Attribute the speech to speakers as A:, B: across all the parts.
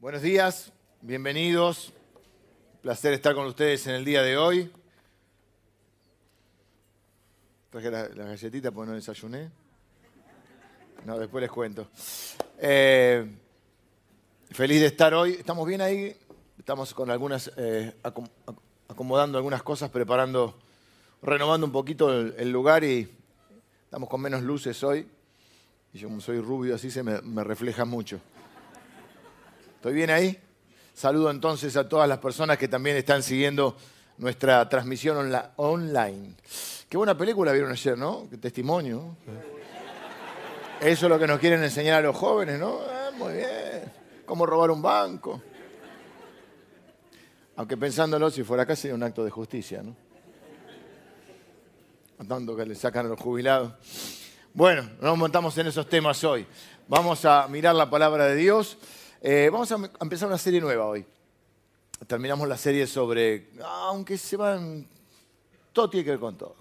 A: Buenos días, bienvenidos. Placer estar con ustedes en el día de hoy. Traje la, la galletita porque no desayuné. No, después les cuento. Eh, feliz de estar hoy. Estamos bien ahí. Estamos con algunas, eh, acom- ac- acomodando algunas cosas, preparando, renovando un poquito el, lugar y estamos con menos luces hoy. Y yo como soy rubio así se me refleja mucho. ¿Estoy bien ahí? Saludo entonces a todas las personas que también están siguiendo nuestra transmisión online. Qué buena película vieron ayer, ¿no? Qué testimonio. Eso es lo que nos quieren enseñar a los jóvenes, ¿no? Ah, muy bien. Cómo robar un banco. Aunque pensándolo, si fuera acá sería un acto de justicia, ¿no? Tanto que le sacan a los jubilados. Bueno, no nos montamos en esos temas hoy. Vamos a mirar la palabra de Dios. Eh, vamos a em- empezar una serie nueva hoy. Terminamos la serie sobre, aunque se van, todo tiene que ver con todo.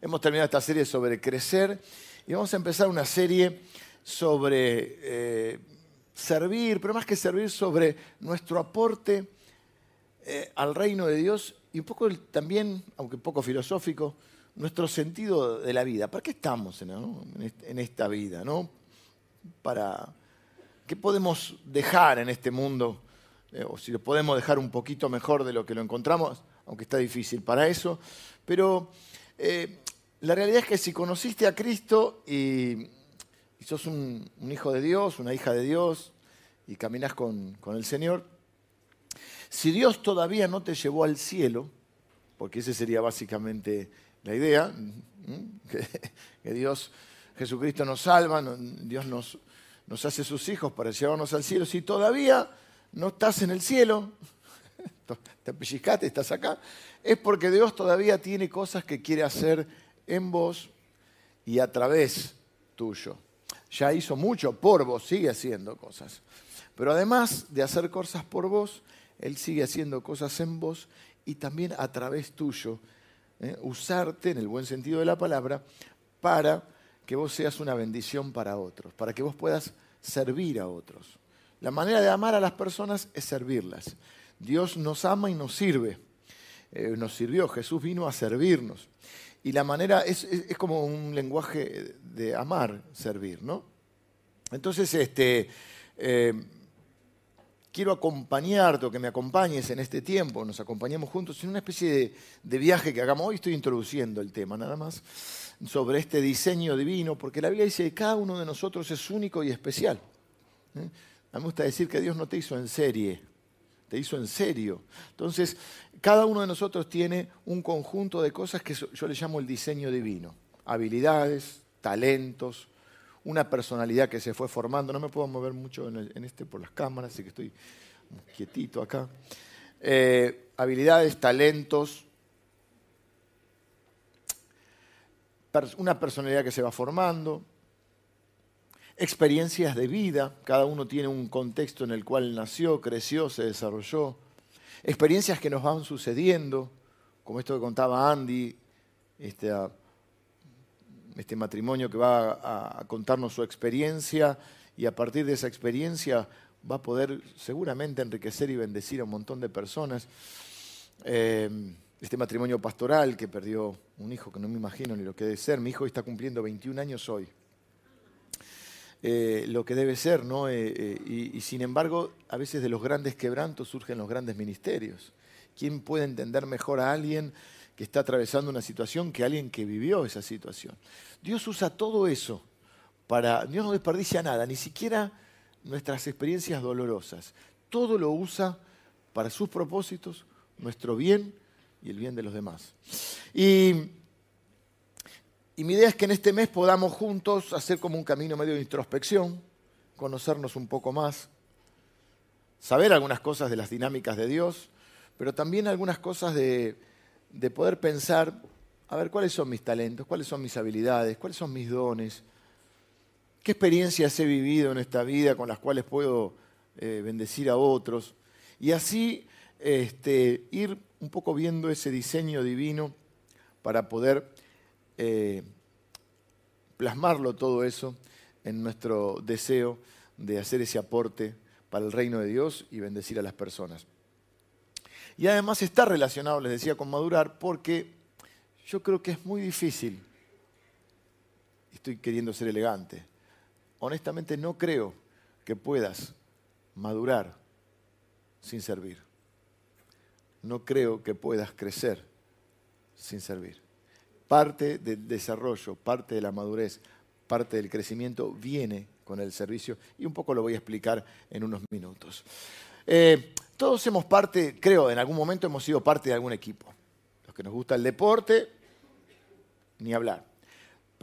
A: Hemos terminado esta serie sobre crecer y vamos a empezar una serie sobre eh, servir, pero más que servir, sobre nuestro aporte eh, al reino de Dios y un poco también, aunque poco filosófico, nuestro sentido de la vida. ¿Para qué estamos en, est- en esta vida? Para, ¿Qué podemos dejar en este mundo? Eh, o si lo podemos dejar un poquito mejor de lo que lo encontramos, aunque está difícil para eso. Pero eh, la realidad es que si conociste a Cristo y, sos un, hijo de Dios, una hija de Dios, y caminas con, con el Señor, si Dios todavía no te llevó al cielo, porque esa sería básicamente la idea, que, Dios, Jesucristo nos salva, Dios nos, nos hace sus hijos para llevarnos al cielo, si todavía no estás en el cielo, te pellizcaste, estás acá, es porque Dios todavía tiene cosas que quiere hacer en vos y a través tuyo. Ya hizo mucho por vos, sigue haciendo cosas. Pero además de hacer cosas por vos, Él sigue haciendo cosas en vos y también a través tuyo. ¿eh? Usarte, en el buen sentido de la palabra, para que vos seas una bendición para otros, para que vos puedas servir a otros. La manera de amar a las personas es servirlas. Dios nos ama y nos sirve. Eh, nos sirvió, Jesús vino a servirnos. Y la manera es, como un lenguaje de amar, servir, ¿no? Entonces, este, eh, quiero acompañarte o que me acompañes en este tiempo, nos acompañemos juntos en una especie de, de viaje que hagamos. Hoy estoy introduciendo el tema nada más sobre este diseño divino, porque la Biblia dice que cada uno de nosotros es único y especial. ¿eh? Me gusta decir que Dios no te hizo en serie, te hizo en serio. Entonces, cada uno de nosotros tiene un conjunto de cosas que yo le llamo el diseño divino. Habilidades, talentos, una personalidad que se fue formando. No me puedo mover mucho en este por las cámaras, así que estoy quietito acá. Eh, habilidades, talentos, una personalidad que se va formando, experiencias de vida, cada uno tiene un contexto en el cual nació, creció, se desarrolló, experiencias que nos van sucediendo, como esto que contaba Andy, este, este matrimonio que va a, a contarnos su experiencia y a partir de esa experiencia va a poder seguramente enriquecer y bendecir a un montón de personas. Eh, este matrimonio pastoral que perdió un hijo que no me imagino ni lo que debe ser. Mi hijo está cumpliendo 21 años hoy. Eh, lo que debe ser, ¿no? Eh, eh, y, y sin embargo, a veces de los grandes quebrantos surgen los grandes ministerios. ¿Quién puede entender mejor a alguien que está atravesando una situación que alguien que vivió esa situación? Dios usa todo eso para. Dios no desperdicia nada, ni siquiera nuestras experiencias dolorosas. Todo lo usa para sus propósitos, nuestro bien y el bien de los demás. Y y mi idea es que en este mes podamos juntos hacer como un camino medio de introspección, conocernos un poco más, saber algunas cosas de las dinámicas de Dios, pero también algunas cosas de, de poder pensar, a ver, cuáles son mis talentos, cuáles son mis habilidades, cuáles son mis dones, qué experiencias he vivido en esta vida con las cuales puedo eh, bendecir a otros. Y así este, ir un poco viendo ese diseño divino para poder eh, plasmarlo todo eso en nuestro deseo de hacer ese aporte para el reino de Dios y bendecir a las personas. Y además está relacionado, les decía, con madurar, porque yo creo que es muy difícil, estoy queriendo ser elegante, honestamente no creo que puedas madurar sin servir. No creo que puedas crecer sin servir. Parte del desarrollo, parte de la madurez, parte del crecimiento viene con el servicio y un poco lo voy a explicar en unos minutos. Eh, todos hemos parte, creo, en algún momento hemos sido parte de algún equipo. Los que nos gusta el deporte, ni hablar.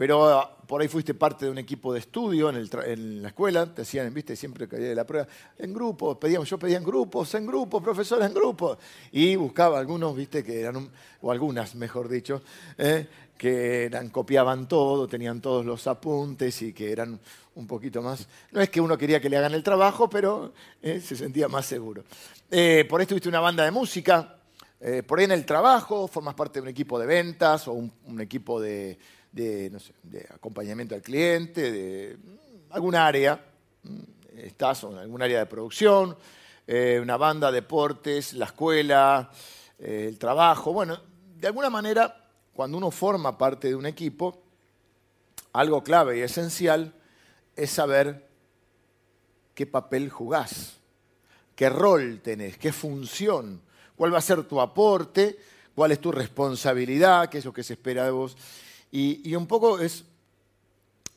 A: Pero ah, por ahí fuiste parte de un equipo de estudio en, la escuela, te hacían, viste, siempre que de la prueba, en grupos, pedíamos, yo pedía en grupos, en grupos, profesores en grupos. Y buscaba algunos, viste, que eran, o algunas, mejor dicho, eh, que eran, copiaban todo, tenían todos los apuntes y que eran un poquito más. No es que uno quería que le hagan el trabajo, pero eh, se sentía más seguro. Eh, por ahí tuviste una banda de música, por ahí en el trabajo, formas parte de un equipo de ventas o un equipo de de, acompañamiento al cliente, de algún área, estás en algún área de producción, eh, una banda, deportes, la escuela, eh, el trabajo. Bueno, de alguna manera, cuando uno forma parte de un equipo, algo clave y esencial es saber qué papel jugás, qué rol tenés, qué función, cuál va a ser tu aporte, cuál es tu responsabilidad, qué es lo que se espera de vos. Y, un poco es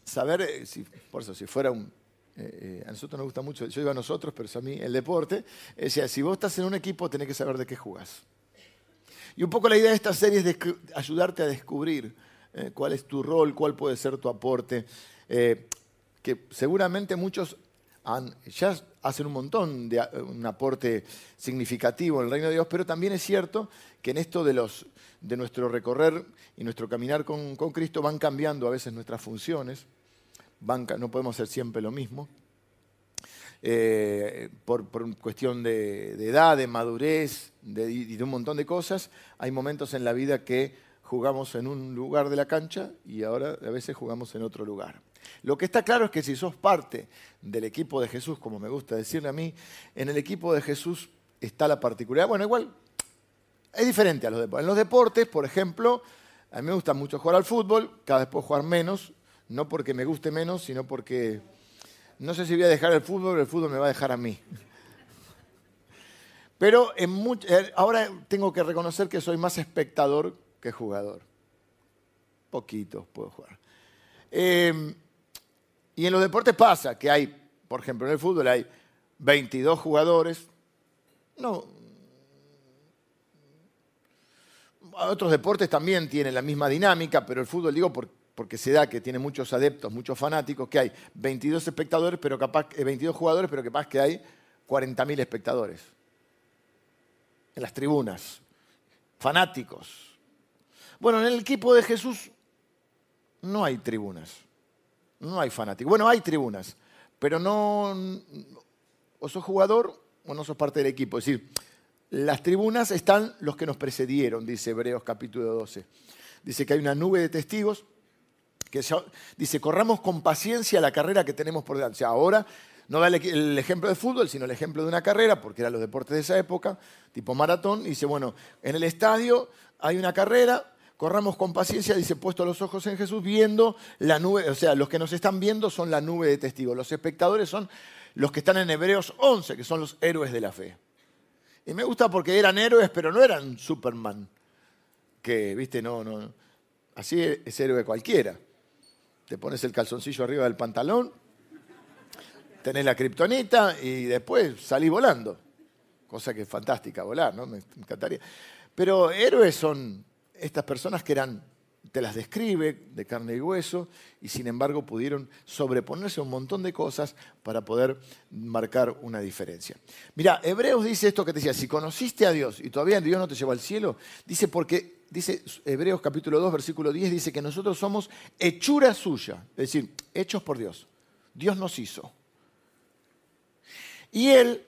A: saber, eh, si, por eso, si fuera un... Eh, eh, a nosotros nos gusta mucho, yo digo a nosotros, pero es a mí el deporte. Es si vos estás en un equipo, tenés que saber de qué jugás. Y un poco la idea de esta serie es ayudarte a descubrir cuál es tu rol, cuál puede ser tu aporte. que seguramente muchos ya hacen un montón de un aporte significativo en el reino de Dios, pero también es cierto que en esto de de nuestro recorrer y nuestro caminar con, Cristo van cambiando a veces nuestras funciones, no podemos hacer siempre lo mismo, eh, por, cuestión de, edad, de madurez y de un montón de cosas, hay momentos en la vida que jugamos en un lugar de la cancha y ahora a veces jugamos en otro lugar. Lo que está claro es que si sos parte del equipo de Jesús, como me gusta decirle a mí, en el equipo de Jesús está la particularidad. Bueno, igual es diferente a los deportes. En los deportes, por ejemplo, a mí me gusta mucho jugar al fútbol, cada vez puedo jugar menos, no porque me guste menos, sino porque no sé si voy a dejar el fútbol, el fútbol me va a dejar a mí. Pero eh, ahora tengo que reconocer que soy más espectador que jugador. Poquito puedo jugar. Em, y en los deportes pasa que hay, por ejemplo, en el fútbol hay 22 jugadores, no, otros deportes también tienen la misma dinámica, pero el fútbol, digo, porque se da que tiene muchos adeptos, muchos fanáticos, que hay 22 espectadores, pero capaz, 22 eh, jugadores, pero capaz que hay 40.000 espectadores en las tribunas, fanáticos. Bueno, en el equipo de Jesús no hay tribunas, no hay fanáticos. Bueno, hay tribunas, pero no, o sos jugador o no sos parte del equipo. Es decir, las tribunas están los que nos precedieron, dice Hebreos capítulo 12. Dice que hay una nube de testigos que dice, corramos con paciencia la carrera que tenemos por delante. O sea, ahora no da el ejemplo de fútbol, sino el ejemplo de una carrera, porque eran los deportes de esa época, tipo maratón. Dice, bueno, en el estadio hay una carrera, corramos con paciencia, dice, puesto los ojos en Jesús, viendo la nube, o sea, los que nos están viendo son la nube de testigos. Los espectadores son los que están en Hebreos 11, que son los héroes de la fe. Y me gusta porque eran héroes, pero no eran Superman. Que, viste, no, no. Así es héroe cualquiera. Te pones el calzoncillo arriba del pantalón, tenés la kriptonita y después salís volando. Cosa que es fantástica volar, ¿no? Me encantaría. Pero héroes son estas personas que eran te las describe de carne y hueso y sin embargo pudieron sobreponerse a un montón de cosas para poder marcar una diferencia. Mira, Hebreos dice esto que te decía, si conociste a Dios y todavía Dios no te llevó al cielo, dice porque, dice Hebreos capítulo 2, versículo 10, dice que nosotros somos hechura suya, es decir, hechos por Dios. Dios nos hizo. Y Él,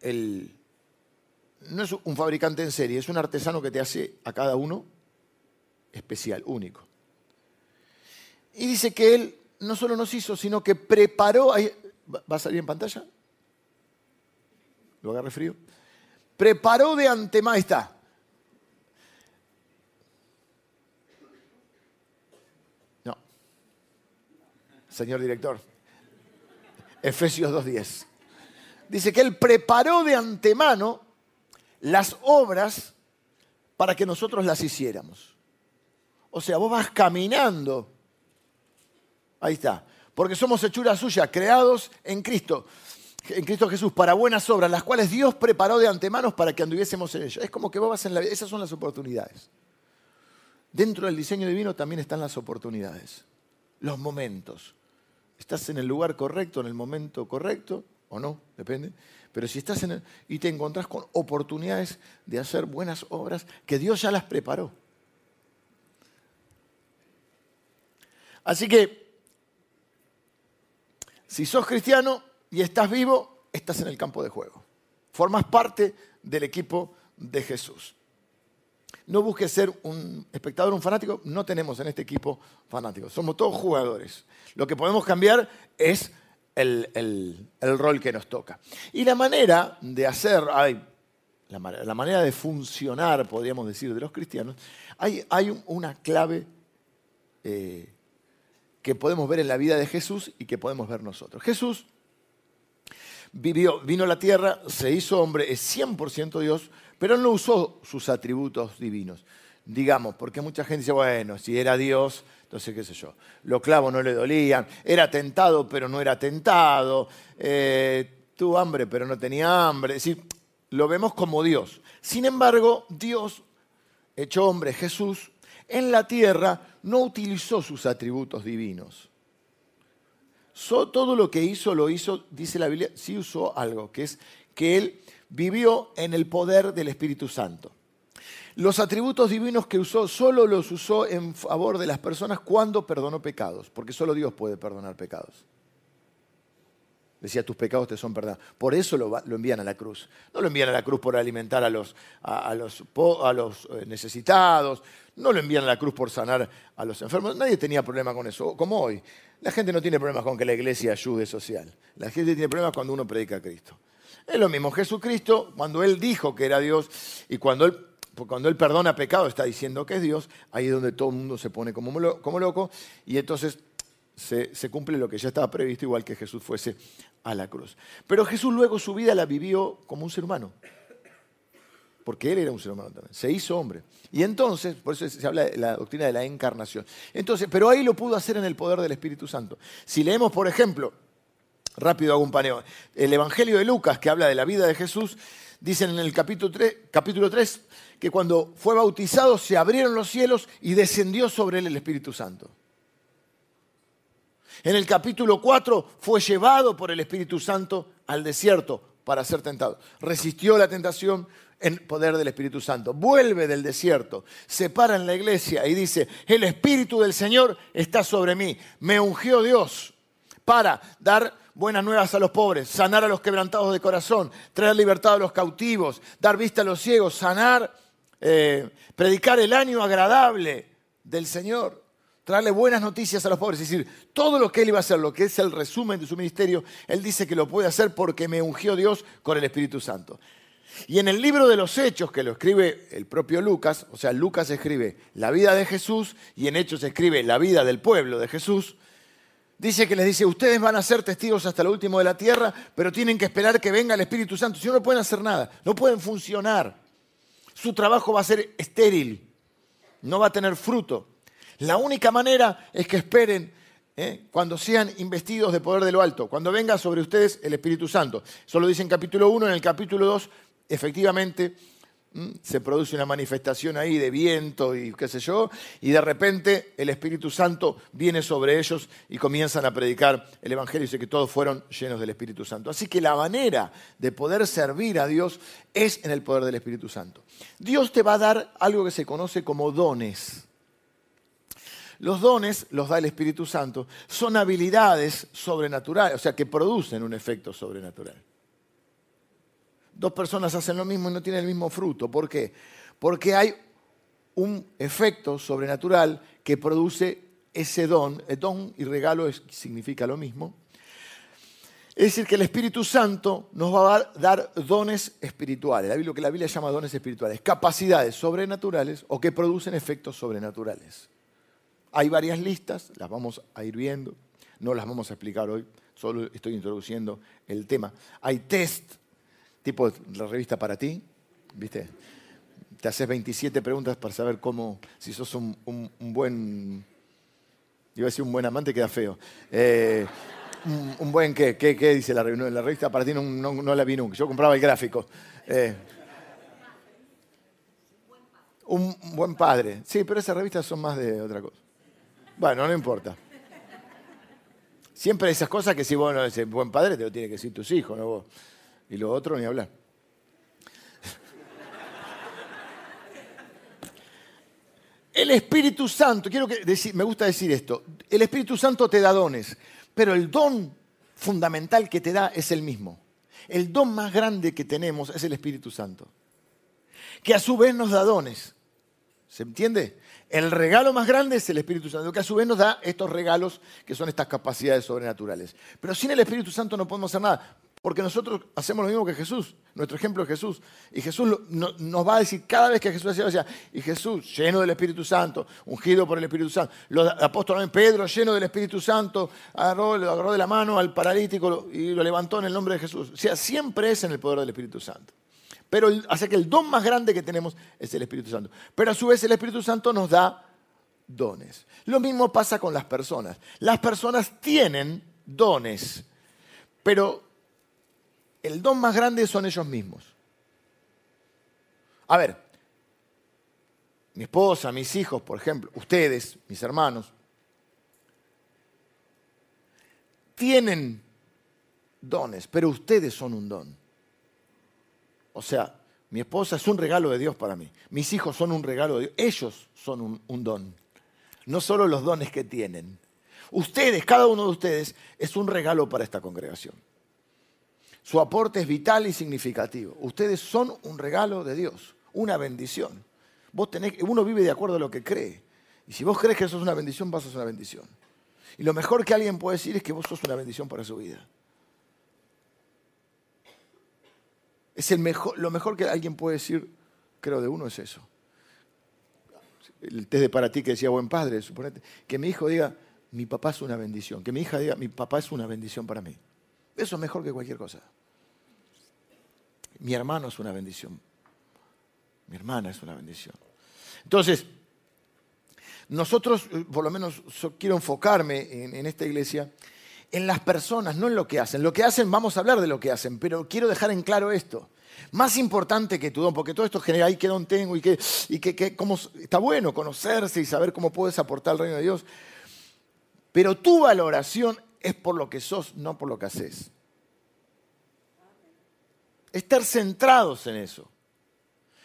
A: el no es un fabricante en serie, es un artesano que te hace a cada uno especial, único. Y dice que Él no solo nos hizo, sino que preparó. ¿Va a salir en pantalla? ¿Lo agarre frío? Preparó de antemano. Ahí está. No. Señor director. Efesios 2.10. Dice que Él preparó de antemano las obras para que nosotros las hiciéramos. O sea, vos vas caminando. Ahí está. Porque somos hechura suya, creados en Cristo, en Cristo Jesús, para buenas obras, las cuales Dios preparó de antemano para que anduviésemos en ellas. Es como que vos vas en la vida. Esas son las oportunidades. Dentro del diseño divino también están las oportunidades, los momentos. Estás en el lugar correcto, en el momento correcto, o no, depende. Pero si estás en el, y te encontrás con oportunidades de hacer buenas obras que Dios ya las preparó. Así que, si sos cristiano y estás vivo, estás en el campo de juego. Formas parte del equipo de Jesús. No busques ser un espectador, un fanático. No tenemos en este equipo fanáticos. Somos todos jugadores. Lo que podemos cambiar es el, rol que nos toca. Y la manera de hacer, la, manera de funcionar, podríamos decir, de los cristianos, hay, una clave eh, que podemos ver en la vida de Jesús y que podemos ver nosotros. Jesús vivió, vino a la tierra, se hizo hombre, es 100% Dios, pero no usó sus atributos divinos. Digamos, porque mucha gente dice, bueno, si era Dios, entonces, qué sé yo, los clavos no le dolían, era tentado pero no era tentado, eh, tuvo hambre pero no tenía hambre, es decir, lo vemos como Dios. Sin embargo, Dios, hecho hombre, Jesús, en la tierra no utilizó sus atributos divinos. todo lo que hizo, lo hizo, dice la Biblia, sí usó algo, que es que él vivió en el poder del Espíritu Santo. Los atributos divinos que usó solo los usó en favor de las personas cuando perdonó pecados, porque solo Dios puede perdonar pecados. Decía, tus pecados te son perdonados. Por eso lo, envían a la cruz. No lo envían a la cruz por alimentar a los, eh, necesitados, no lo envían a la cruz por sanar a los enfermos. Nadie tenía problema con eso, como hoy. La gente no tiene problemas con que la iglesia ayude social. La gente tiene problemas cuando uno predica a Cristo. Es lo mismo, Jesucristo, cuando Él dijo que era Dios y cuando Él cuando Él perdona pecado está diciendo que es Dios, ahí es donde todo el mundo se pone como, loco y entonces se, se, cumple lo que ya estaba previsto, igual que Jesús fuese a la cruz. Pero Jesús luego su vida la vivió como un ser humano, porque Él era un ser humano también, se hizo hombre. Y entonces, por eso se habla de la doctrina de la encarnación. Entonces, pero ahí lo pudo hacer en el poder del Espíritu Santo. Si leemos, por ejemplo, rápido hago un paneo, el Evangelio de Lucas, que habla de la vida de Jesús, dicen en el capítulo 3, capítulo 3 que cuando fue bautizado se abrieron los cielos y descendió sobre él el Espíritu Santo. En el capítulo 4 fue llevado por el Espíritu Santo al desierto para ser tentado. Resistió la tentación en poder del Espíritu Santo. Vuelve del desierto, se para en la iglesia y dice, el Espíritu del Señor está sobre mí. Me ungió Dios para dar buenas nuevas a los pobres, sanar a los quebrantados de corazón, traer libertad a los cautivos, dar vista a los ciegos, sanar eh, predicar el año agradable del Señor, traerle buenas noticias a los pobres. Es decir, todo lo que él iba a hacer, lo que es el resumen de su ministerio, él dice que lo puede hacer porque me ungió Dios con el Espíritu Santo. Y en el libro de los Hechos, que lo escribe el propio Lucas, o sea, Lucas escribe la vida de Jesús y en Hechos escribe la vida del pueblo de Jesús, dice que les dice, ustedes van a ser testigos hasta lo último de la tierra, pero tienen que esperar que venga el Espíritu Santo. Si no, no pueden hacer nada, no pueden funcionar su trabajo va a ser estéril, no va a tener fruto. La única manera es que esperen ¿eh? cuando sean investidos de poder de lo alto, cuando venga sobre ustedes el Espíritu Santo. Eso lo dice en capítulo 1, en el capítulo 2, efectivamente se produce una manifestación ahí de viento y qué sé yo, y de repente el Espíritu Santo viene sobre ellos y comienzan a predicar el Evangelio y dice que todos fueron llenos del Espíritu Santo. Así que la manera de poder servir a Dios es en el poder del Espíritu Santo. Dios te va a dar algo que se conoce como dones. Los dones los da el Espíritu Santo, son habilidades sobrenaturales, o sea, que producen un efecto sobrenatural dos personas hacen lo mismo y no tienen el mismo fruto. ¿Por qué? Porque hay un efecto sobrenatural que produce ese don, el don y regalo significa lo mismo. Es decir, que el Espíritu Santo nos va a dar dones espirituales, lo que la Biblia llama dones espirituales, capacidades sobrenaturales o que producen efectos sobrenaturales. Hay varias listas, las vamos a ir viendo, no las vamos a explicar hoy, solo estoy introduciendo el tema. Hay test, tipo la revista para ti, ¿viste? Te haces 27 preguntas para saber cómo, si sos un, buen, iba a decir un buen amante, queda feo. Eh, un, buen qué, qué, dice la, la revista para ti no, la vi nunca, yo compraba el gráfico. Eh, un buen padre. Sí, pero esas revistas son más de otra cosa. Bueno, no importa. Siempre esas cosas que si vos no eres buen padre, te lo tiene que decir tus hijos, ¿no? Vos. Y lo otro, ni hablar. El Espíritu Santo, quiero que me gusta decir esto, el Espíritu Santo te da dones, pero el don fundamental que te da es el mismo. El don más grande que tenemos es el Espíritu Santo, que a su vez nos da dones. ¿Se entiende? El regalo más grande es el Espíritu Santo, que a su vez nos da estos regalos que son estas capacidades sobrenaturales. Pero sin el Espíritu Santo no podemos hacer nada, porque nosotros hacemos lo mismo que Jesús. Nuestro ejemplo es Jesús. Y Jesús nos va a decir cada vez que Jesús decía, y Jesús lleno del Espíritu Santo, ungido por el Espíritu Santo. Los apóstoles, Pedro lleno del Espíritu Santo, agarró, agarró de la mano al paralítico y lo levantó en el nombre de Jesús. O sea, siempre es en el poder del Espíritu Santo. Pero hace que el don más grande que tenemos es el Espíritu Santo. Pero a su vez el Espíritu Santo nos da dones. Lo mismo pasa con las personas. Las personas tienen dones, pero el don más grande son ellos mismos. A ver, mi esposa, mis hijos, por ejemplo, ustedes, mis hermanos, tienen dones, pero ustedes son un don. O sea, mi esposa es un regalo de Dios para mí. Mis hijos son un regalo de Dios. Ellos son un, don. No solo los dones que tienen. Ustedes, cada uno de ustedes, es un regalo para esta congregación. Su aporte es vital y significativo. Ustedes son un regalo de Dios, una bendición. Vos tenés, uno vive de acuerdo a lo que cree. Y si vos crees que eso es una bendición, vas a ser una bendición. Y lo mejor que alguien puede decir es que vos sos una bendición para su vida. Es el mejor, lo mejor que alguien puede decir, creo, de uno es eso. El test de para ti que decía buen padre, suponete, que mi hijo diga, mi papá es una bendición. Que mi hija diga, mi papá es una bendición para mí. Eso es mejor que cualquier cosa. Mi hermano es una bendición. Mi hermana es una bendición. Entonces, nosotros, eh, por lo menos quiero enfocarme en esta iglesia, en las personas, no en lo que hacen. Lo que hacen, vamos a hablar de lo que hacen, pero quiero dejar en claro esto. Más importante que tu don, porque todo esto genera, ahí qué don tengo y qué, y que, cómo, está bueno conocerse y saber cómo puedes aportar al reino de Dios. Pero tu valoración es por lo que sos, no por lo que haces. Estar centrados en eso.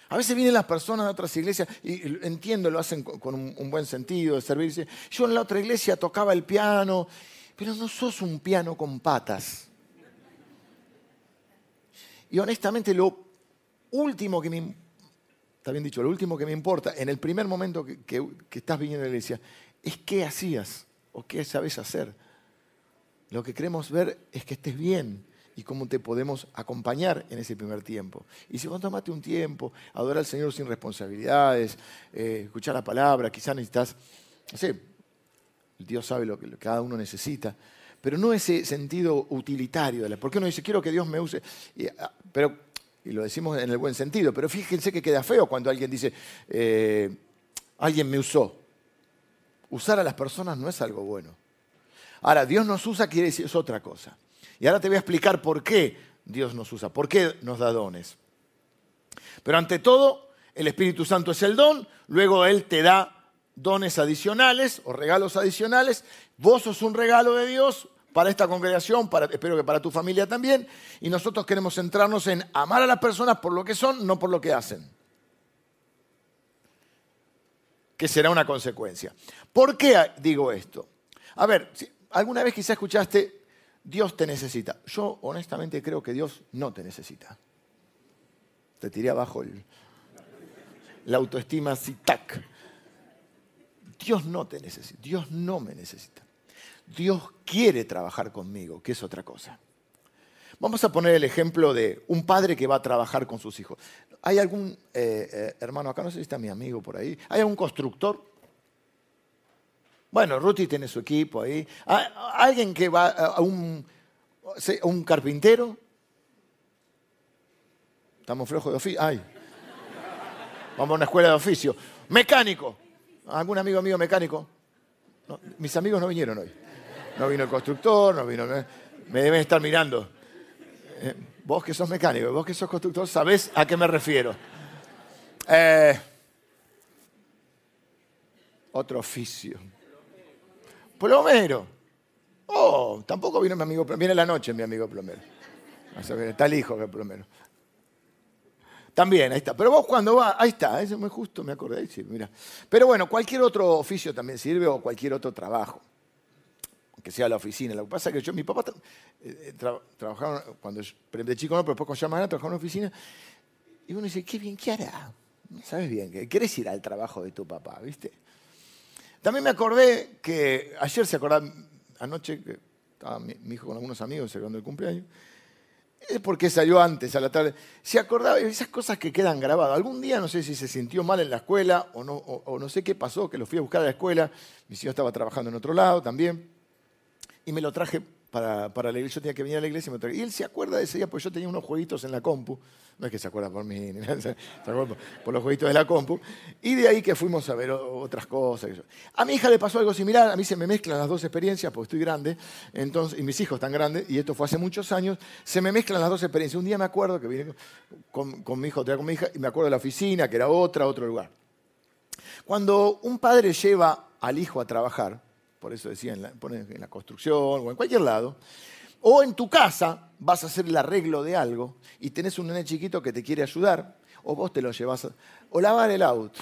A: A veces vienen las personas de otras iglesias, y entiendo, lo hacen con un, buen sentido de servirse. Yo en la otra iglesia tocaba el piano pero no sos un piano con patas. Y honestamente lo último que me, dicho, lo último que me importa en el primer momento que, estás viniendo a la iglesia es qué hacías o qué sabes hacer. Lo que queremos ver es que estés bien y cómo te podemos acompañar en ese primer tiempo. Y si vos tomaste un tiempo, adorar al Señor sin responsabilidades, eh, escuchar la palabra, quizás necesitas, no sé, Dios sabe lo que cada uno necesita, pero no ese sentido utilitario. De porque uno dice, quiero que Dios me use, y, ah, pero, y lo decimos en el buen sentido, pero fíjense que queda feo cuando alguien dice, eh, alguien me usó. Usar a las personas no es algo bueno. Ahora, Dios nos usa quiere decir es otra cosa. Y ahora te voy a explicar por qué Dios nos usa, por qué nos da dones. Pero ante todo, el Espíritu Santo es el don, luego Él te da dones adicionales o regalos adicionales. Vos sos un regalo de Dios para esta congregación, para, espero que para tu familia también, y nosotros queremos centrarnos en amar a las personas por lo que son, no por lo que hacen. Que será una consecuencia. ¿Por qué digo esto? A ver, alguna vez quizá escuchaste, Dios te necesita. Yo honestamente creo que Dios no te necesita. Te tiré abajo el, la autoestima así, tac. Dios no te necesita, Dios no me necesita. Dios quiere trabajar conmigo, que es otra cosa. Vamos a poner el ejemplo de un padre que va a trabajar con sus hijos. ¿Hay algún eh, eh, hermano acá? No sé si está mi amigo por ahí. ¿Hay algún constructor? Bueno, Ruti tiene su equipo ahí. ¿Alguien que va a un, carpintero? Estamos flojos de oficio. Vamos a una escuela de oficio. Mecánico. ¿Algún amigo mío mecánico? mis amigos no vinieron hoy. No vino el constructor, no vino. Me deben estar mirando. Eh, vos que sos mecánico, vos que sos constructor, sabés a qué me refiero. Eh, otro oficio. Plomero. Oh, tampoco vino mi amigo plomero. Viene la noche mi amigo plomero. Está el hijo que es plomero. También, ahí está. Pero vos cuando vas, ahí está, eso es muy justo, me acordé. Sí, mira. Pero bueno, cualquier otro oficio también sirve o cualquier otro trabajo. Que sea la oficina. Lo que pasa es que yo, mi papá eh, trabajaba, cuando de chico no, pero después cuando ya trabajaba en una oficina. Y uno dice, qué bien, ¿qué hará? Sabes bien, que querés ir al trabajo de tu papá, ¿viste? También me acordé que ayer se acordaba, anoche, estaba mi, hijo con algunos amigos celebrando el cumpleaños, es porque salió antes, a la tarde. Se acordaba de esas cosas que quedan grabadas. Algún día, no sé si se sintió mal en la escuela o no, o, no sé qué pasó, que lo fui a buscar a la escuela. Mi hijo estaba trabajando en otro lado también. Y me lo traje para, para la iglesia. Yo tenía que venir a la iglesia y me traje. Y él se acuerda de ese día, porque yo tenía unos jueguitos en la compu. No es que se acuerda por mí, se acuerda por los jueguitos de la compu. Y de ahí que fuimos a ver otras cosas. A mi hija le pasó algo similar. A mí se me mezclan las dos experiencias, porque estoy grande, entonces, y mis hijos están grandes, y esto fue hace muchos años. Se me mezclan las dos experiencias. Un día me acuerdo que vine con, mi hijo, con mi hija, y me acuerdo de la oficina, que era otra, otro lugar. Cuando un padre lleva al hijo a trabajar, por eso decía, en en la construcción o en cualquier lado, o en tu casa vas a hacer el arreglo de algo y tenés un nene chiquito que te quiere ayudar, o vos te lo llevas a... O lavar el auto.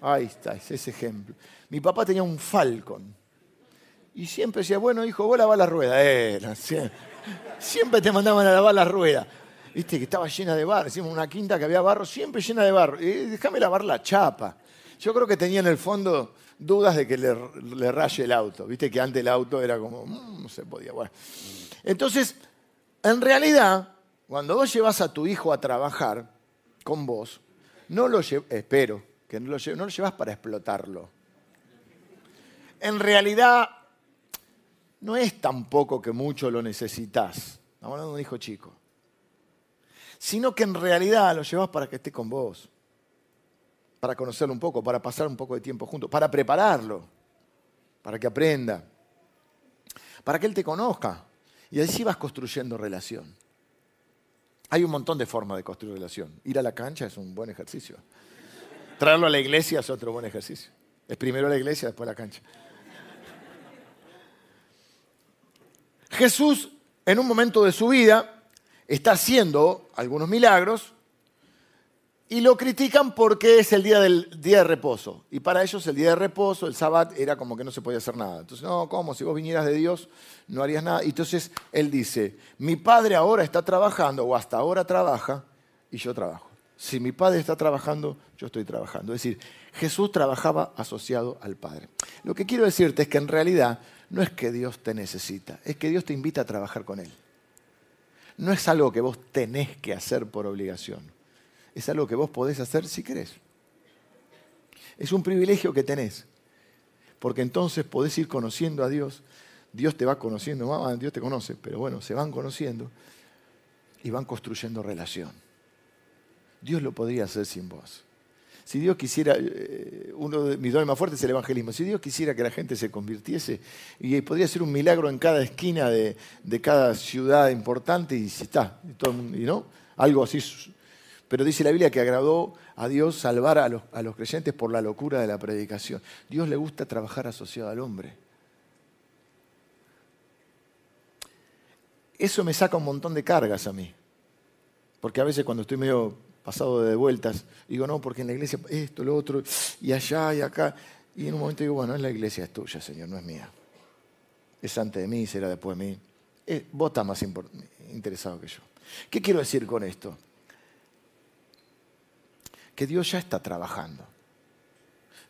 A: Ahí está, es ese ejemplo. Mi papá tenía un Falcon. Y siempre decía, bueno, hijo, vos lavás la rueda. Eh, siempre, te mandaban a lavar la rueda. Viste que estaba llena de barro. Decimos una quinta que había barro, siempre llena de barro. Y déjame lavar la chapa. Yo creo que tenía en el fondo dudas de que le, raye el auto. Viste que antes el auto era como, mm, no se podía. Bueno. Entonces, en realidad, cuando vos llevas a tu hijo a trabajar con vos, no lo espero, que no lo, no lo llevas para explotarlo. En realidad, no es tampoco que mucho lo necesitas. Estamos hablando de un hijo chico. Sino que en realidad lo llevas para que esté con vos. Para conocerlo un poco, para pasar un poco de tiempo juntos, para prepararlo, para que aprenda, para que él te conozca. Y así vas construyendo relación. Hay un montón de formas de construir relación. Ir a la cancha es un buen ejercicio. Traerlo a la iglesia es otro buen ejercicio. Es primero la iglesia, después la cancha. Jesús, en un momento de su vida, está haciendo algunos milagros y lo critican porque es el día del día de reposo. Y para ellos el día de reposo, el sábado, era como que no se podía hacer nada. Entonces, no, ¿cómo? Si vos vinieras de Dios, no harías nada. Y entonces él dice, mi padre ahora está trabajando, o hasta ahora trabaja, y yo trabajo. Si mi padre está trabajando, yo estoy trabajando. Es decir, Jesús trabajaba asociado al Padre. Lo que quiero decirte es que en realidad no es que Dios te necesita, es que Dios te invita a trabajar con Él. No es algo que vos tenés que hacer por obligación es algo que vos podés hacer si querés. Es un privilegio que tenés, porque entonces podés ir conociendo a Dios. Dios te va conociendo, Dios te conoce, pero bueno, se van conociendo y van construyendo relación. Dios lo podría hacer sin vos. Si Dios quisiera, eh, uno de mis dones más fuertes es el evangelismo, si Dios quisiera que la gente se convirtiese, y podría ser un milagro en cada esquina de, cada ciudad importante, y si está, y no, algo así pero dice la Biblia que agradó a Dios salvar a los, creyentes por la locura de la predicación. Dios le gusta trabajar asociado al hombre. Eso me saca un montón de cargas a mí. Porque a veces cuando estoy medio pasado de vueltas, digo, no, porque en la iglesia esto, lo otro, y allá y acá. Y en un momento digo, bueno, en la iglesia es tuya, Señor, no es mía. Es antes de mí, será después de mí. Eh, vos estás más interesado que yo. ¿Qué quiero decir con esto? Que Dios ya está trabajando.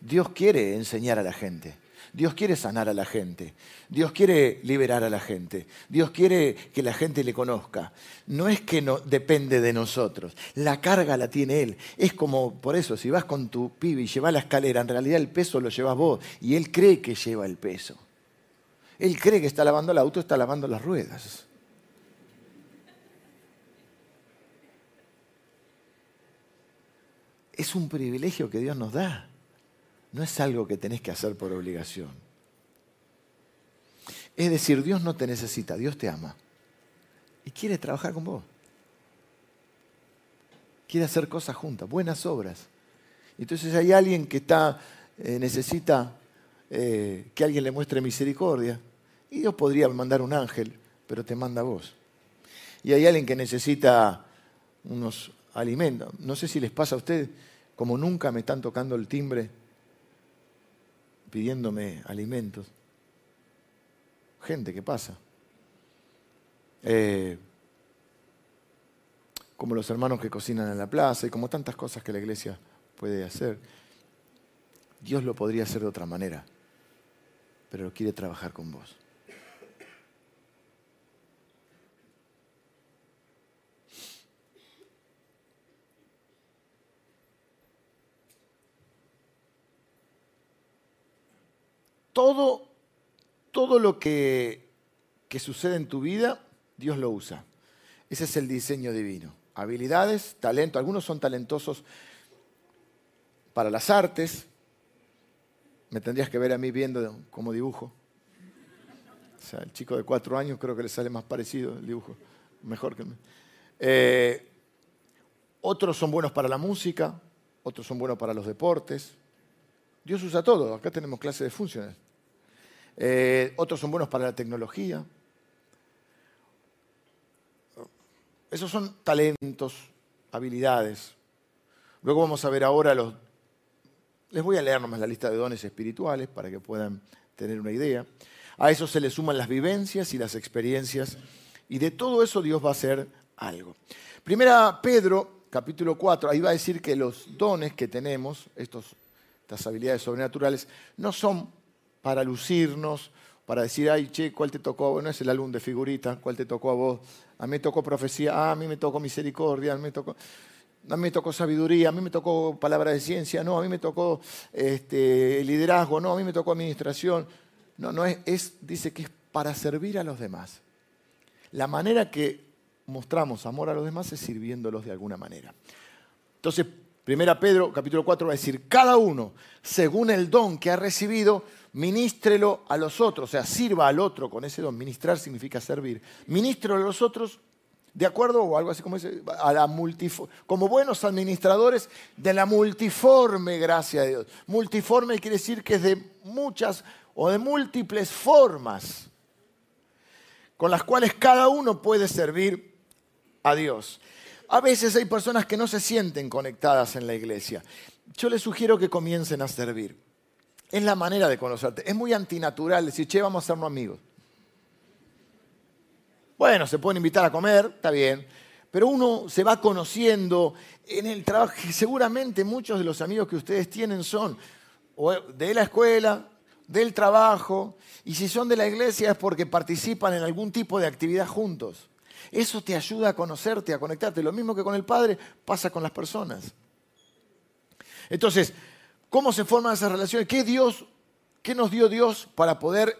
A: Dios quiere enseñar a la gente. Dios quiere sanar a la gente. Dios quiere liberar a la gente. Dios quiere que la gente le conozca. No es que no depende de nosotros. La carga la tiene Él. Es como, por eso, si vas con tu pibe y llevas la escalera, en realidad el peso lo llevas vos. Y Él cree que lleva el peso. Él cree que está lavando el auto, está lavando las ruedas. Es un privilegio que Dios nos da. No es algo que tenés que hacer por obligación. Es decir, Dios no te necesita, Dios te ama. Y quiere trabajar con vos. Quiere hacer cosas juntas, buenas obras. Entonces hay alguien que está, eh, necesita eh, que alguien le muestre misericordia. Y Dios podría mandar un ángel, pero te manda a vos. Y hay alguien que necesita unos alimentos. No sé si les pasa a ustedes, como nunca me están tocando el timbre pidiéndome alimentos. Gente que pasa. Eh, como los hermanos que cocinan en la plaza y como tantas cosas que la iglesia puede hacer. Dios lo podría hacer de otra manera, pero quiere trabajar con vos. Todo, todo lo que, que sucede en tu vida, Dios lo usa. Ese es el diseño divino. Habilidades, talento. Algunos son talentosos para las artes. Me tendrías que ver a mí viendo como dibujo. O sea, el chico de cuatro años creo que le sale más parecido el dibujo. Mejor que... Eh, otros son buenos para la música, otros son buenos para los deportes, Dios usa todo. Acá tenemos clase de funciones. Eh, otros son buenos para la tecnología. Esos son talentos, habilidades. Luego vamos a ver ahora los... Les voy a leer nomás la lista de dones espirituales para que puedan tener una idea. A eso se le suman las vivencias y las experiencias. Y de todo eso Dios va a hacer algo. Primera Pedro, capítulo 4, ahí va a decir que los dones que tenemos, estos estas habilidades sobrenaturales, no son para lucirnos, para decir, ay, che, ¿cuál te tocó? No es el álbum de figuritas, ¿cuál te tocó a vos? A mí me tocó profecía, ah, a mí me tocó misericordia, a mí me tocó, a mí me tocó sabiduría, a mí me tocó palabra de ciencia, no, a mí me tocó este, liderazgo, no, a mí me tocó administración. No, no es, es, dice que es para servir a los demás. La manera que mostramos amor a los demás es sirviéndolos de alguna manera. Entonces, Primera Pedro, capítulo 4, va a decir, cada uno, según el don que ha recibido, ministrelo a los otros, o sea, sirva al otro con ese don. Ministrar significa servir. Ministro a los otros, de acuerdo, o algo así como dice, a la como buenos administradores de la multiforme gracia de Dios. Multiforme quiere decir que es de muchas o de múltiples formas con las cuales cada uno puede servir a Dios. A veces hay personas que no se sienten conectadas en la iglesia. Yo les sugiero que comiencen a servir. Es la manera de conocerte. Es muy antinatural decir, che, vamos a sernos amigos. Bueno, se pueden invitar a comer, está bien. Pero uno se va conociendo en el trabajo. Seguramente muchos de los amigos que ustedes tienen son de la escuela, del trabajo, y si son de la iglesia es porque participan en algún tipo de actividad juntos. Eso te ayuda a conocerte, a conectarte. Lo mismo que con el Padre pasa con las personas. Entonces, ¿cómo se forman esas relaciones? ¿Qué Dios, qué nos dio Dios para poder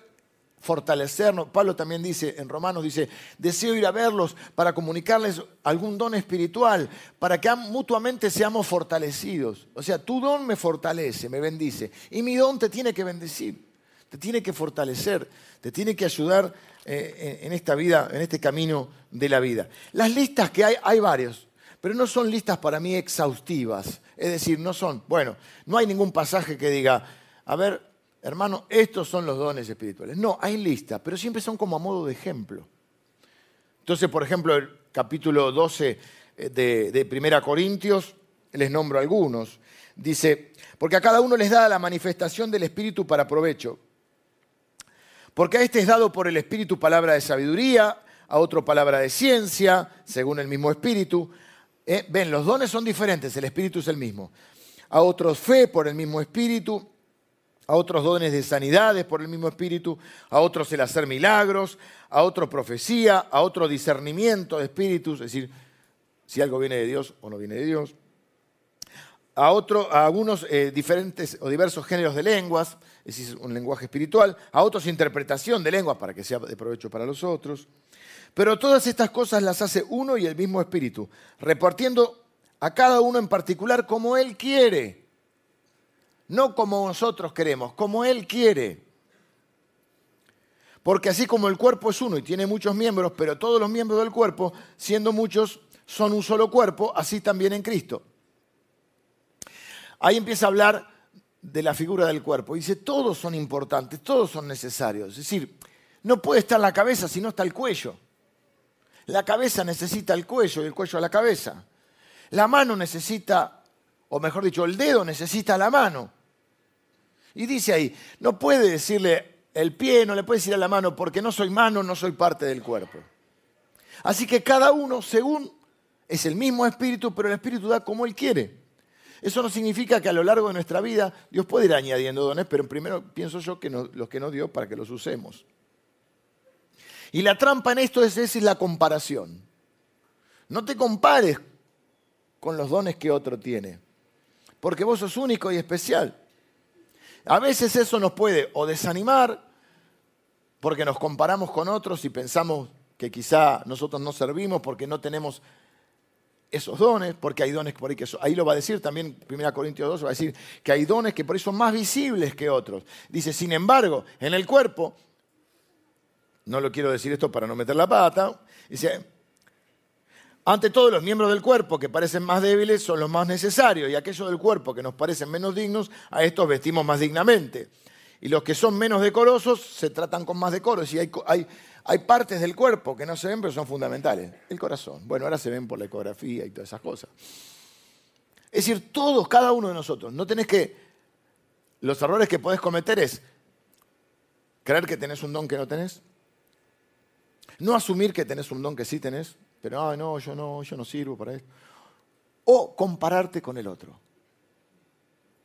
A: fortalecernos? Pablo también dice en Romanos, dice, deseo ir a verlos para comunicarles algún don espiritual, para que mutuamente seamos fortalecidos. O sea, tu don me fortalece, me bendice, y mi don te tiene que bendecir, te tiene que fortalecer, te tiene que ayudar eh, en esta vida, en este camino de la vida. Las listas que hay, hay varios, pero no son listas para mí exhaustivas. Es decir, no son, bueno, no hay ningún pasaje que diga, a ver, hermano, estos son los dones espirituales. No, hay listas, pero siempre son como a modo de ejemplo. Entonces, por ejemplo, el capítulo 12 eh, de, de Primera Corintios, les nombro algunos. Dice, porque a cada uno les da la manifestación del Espíritu para provecho. Porque a este es dado por el Espíritu palabra de sabiduría, a otro palabra de ciencia, según el mismo Espíritu. Eh, ven, los dones son diferentes, el Espíritu es el mismo. A otros fe por el mismo Espíritu, a otros dones de sanidades por el mismo Espíritu, a otros el hacer milagros, a otro profecía, a otro discernimiento de espíritus, es decir, si algo viene de Dios o no viene de Dios, a, otro, a algunos eh, diferentes o diversos géneros de lenguas, es un lenguaje espiritual, a otros interpretación de lenguas para que sea de provecho para los otros. Pero todas estas cosas las hace uno y el mismo Espíritu, repartiendo a cada uno en particular como Él quiere no como nosotros queremos, como Él quiere. Porque así como el cuerpo es uno y tiene muchos miembros, pero todos los miembros del cuerpo, siendo muchos, son un solo cuerpo, así también en Cristo. Ahí empieza a hablar de la figura del cuerpo. Dice, todos son importantes, todos son necesarios. Es decir, no puede estar la cabeza si no está el cuello. La cabeza necesita el cuello y el cuello a la cabeza. La mano necesita, o mejor dicho, el dedo necesita la mano. Y dice ahí, no puede decirle el pie, no le puede decir a la mano, porque no soy mano, no soy parte del cuerpo. Así que cada uno, según, es el mismo espíritu, pero el espíritu da como él quiere. Eso no significa que a lo largo de nuestra vida Dios puede ir añadiendo dones, pero primero pienso yo que los que no dio para que los usemos. Y la trampa en esto es, es la comparación. No te compares con los dones que otro tiene, porque vos sos único y especial. A veces eso nos puede o desanimar porque nos comparamos con otros y pensamos que quizá nosotros no servimos porque no tenemos esos dones, porque hay dones por ahí que ahí lo va a decir también 1 Corintios 2, va a decir que hay dones que por ahí son más visibles que otros. Dice, sin embargo, en el cuerpo, no lo quiero decir esto para no meter la pata, dice, ante todo, los miembros del cuerpo que parecen más débiles son los más necesarios y aquellos del cuerpo que nos parecen menos dignos, a estos vestimos más dignamente. Y los que son menos decorosos se tratan con más decoro. Y hay, hay, hay partes del cuerpo que no se ven pero son fundamentales. El corazón. Bueno, ahora se ven por la ecografía y todas esas cosas. Es decir, todos, cada uno de nosotros. No tenés que... Los errores que podés cometer es creer que tenés un don que no tenés. No asumir que tenés un don que sí tenés pero no, yo no, yo no sirvo para esto. O compararte con el otro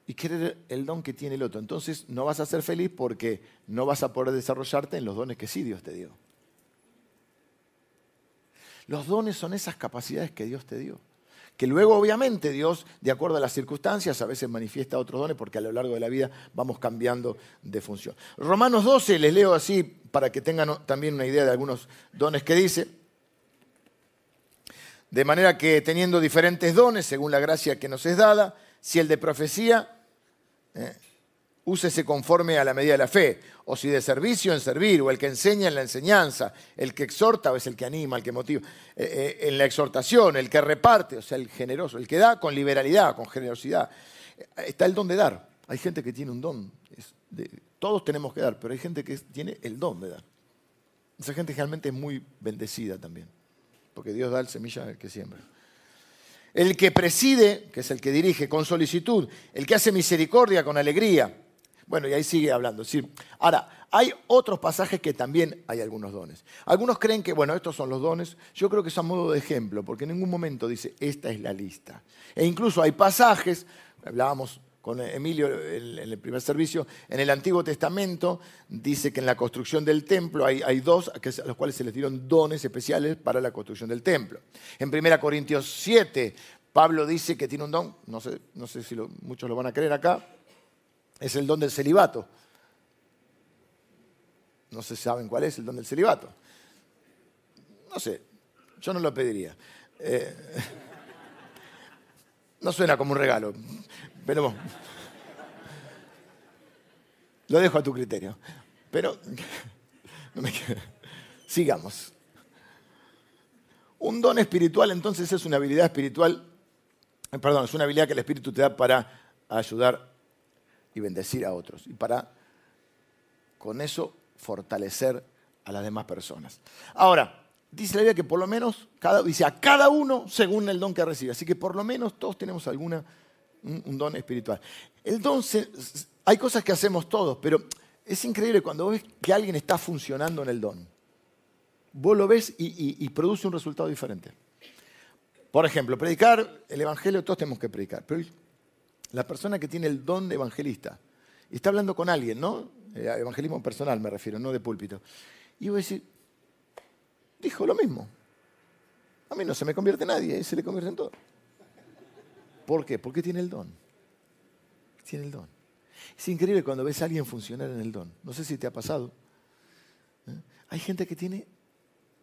A: y querer el don que tiene el otro. Entonces no vas a ser feliz porque no vas a poder desarrollarte en los dones que sí Dios te dio. Los dones son esas capacidades que Dios te dio. Que luego obviamente Dios, de acuerdo a las circunstancias, a veces manifiesta otros dones porque a lo largo de la vida vamos cambiando de función. Romanos 12, les leo así para que tengan también una idea de algunos dones que dice. De manera que teniendo diferentes dones según la gracia que nos es dada, si el de profecía, eh, úsese conforme a la medida de la fe, o si de servicio en servir, o el que enseña en la enseñanza, el que exhorta o es el que anima, el que motiva, eh, eh, en la exhortación, el que reparte, o sea, el generoso, el que da con liberalidad, con generosidad. Está el don de dar. Hay gente que tiene un don. todos tenemos que dar, pero hay gente que tiene el don de dar. Esa gente realmente es muy bendecida también porque Dios da el semilla al que siembra. El que preside, que es el que dirige con solicitud, el que hace misericordia con alegría. Bueno, y ahí sigue hablando. Sí. Ahora, hay otros pasajes que también hay algunos dones. Algunos creen que, bueno, estos son los dones. Yo creo que es a modo de ejemplo, porque en ningún momento dice, esta es la lista. E incluso hay pasajes, hablábamos con Emilio en el primer servicio, en el Antiguo Testamento dice que en la construcción del templo hay, dos a los cuales se les dieron dones especiales para la construcción del templo. En 1 Corintios 7, Pablo dice que tiene un don, no sé, no sé si muchos lo van a creer acá, es el don del celibato. No se saben cuál es el don del celibato. No sé, yo no lo pediría. Eh, no suena como un regalo. Pero lo dejo a tu criterio. Pero sigamos. Un don espiritual entonces es una habilidad espiritual, eh, perdón, es una habilidad que el Espíritu te da para ayudar y bendecir a otros y para con eso fortalecer a las demás personas. Ahora, dice la Biblia que por lo menos, cada, dice a cada uno según el don que recibe. Así que por lo menos todos tenemos alguna un, don espiritual. El don, hay cosas que hacemos todos, pero es increíble cuando ves que alguien está funcionando en el don. Vos lo ves y, produce un resultado diferente. Por ejemplo, predicar el Evangelio, todos tenemos que predicar, pero la persona que tiene el don de evangelista y está hablando con alguien, ¿no? Eh, evangelismo personal me refiero, no de púlpito. Y voy a decir, dijo lo mismo. A mí no se me convierte nadie, se le convierte en todo. ¿Por qué? Porque tiene el don. Tiene el don. Es increíble cuando ves a alguien funcionar en el don. No sé si te ha pasado. ¿Eh? Hay gente que tiene,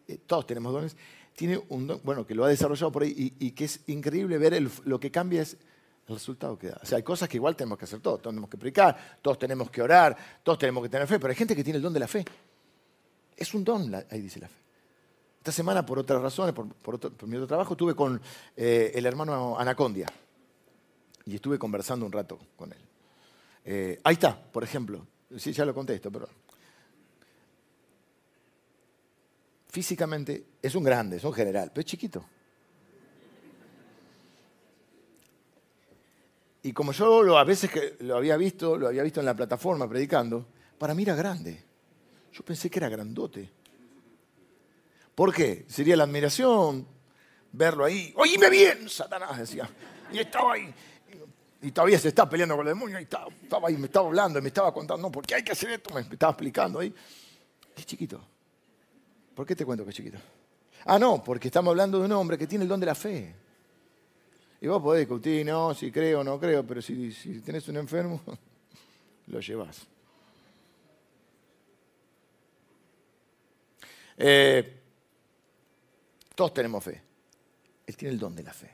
A: eh, todos tenemos dones, tiene un don, bueno, que lo ha desarrollado por ahí y, que es increíble ver lo que cambia es el resultado que da. O sea, hay cosas que igual tenemos que hacer todos. Todos tenemos que predicar, todos tenemos que orar, todos tenemos que tener fe, pero hay gente que tiene el don de la fe. Es un don, ahí dice la fe. Esta semana, por otras razones, por, mi otro trabajo, estuve con eh, el hermano Anacondia y estuve conversando un rato con él. Eh, ahí está, por ejemplo. Sí, ya lo contesto, pero. Físicamente es un grande, es un general, pero es chiquito. Y como yo a veces que lo había visto, lo había visto en la plataforma predicando, para mí era grande. Yo pensé que era grandote. ¿Por qué? Sería la admiración verlo ahí. Oíme bien, Satanás, decía. Y estaba ahí y todavía se está peleando con el demonio, y estaba, ahí, me estaba hablando, me estaba contando, no, ¿por qué hay que hacer esto? Me estaba explicando ahí. Es chiquito. ¿Por qué te cuento que es chiquito? Ah, no, porque estamos hablando de un hombre que tiene el don de la fe. Y vos podés discutir, no, si creo o no creo, pero si, si tenés un enfermo, lo llevas. Eh, todos tenemos fe. Él tiene el don de la fe,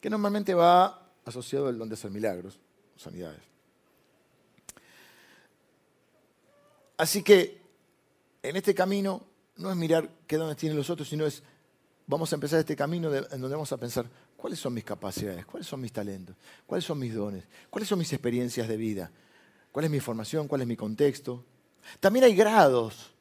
A: que normalmente va asociado al don de hacer milagros, sanidades. Así que en este camino no es mirar qué dones tienen los otros, sino es, vamos a empezar este camino en donde vamos a pensar, ¿cuáles son mis capacidades? ¿Cuáles son mis talentos? ¿Cuáles son mis dones? ¿Cuáles son mis experiencias de vida? ¿Cuál es mi formación? ¿Cuál es mi contexto? También hay grados,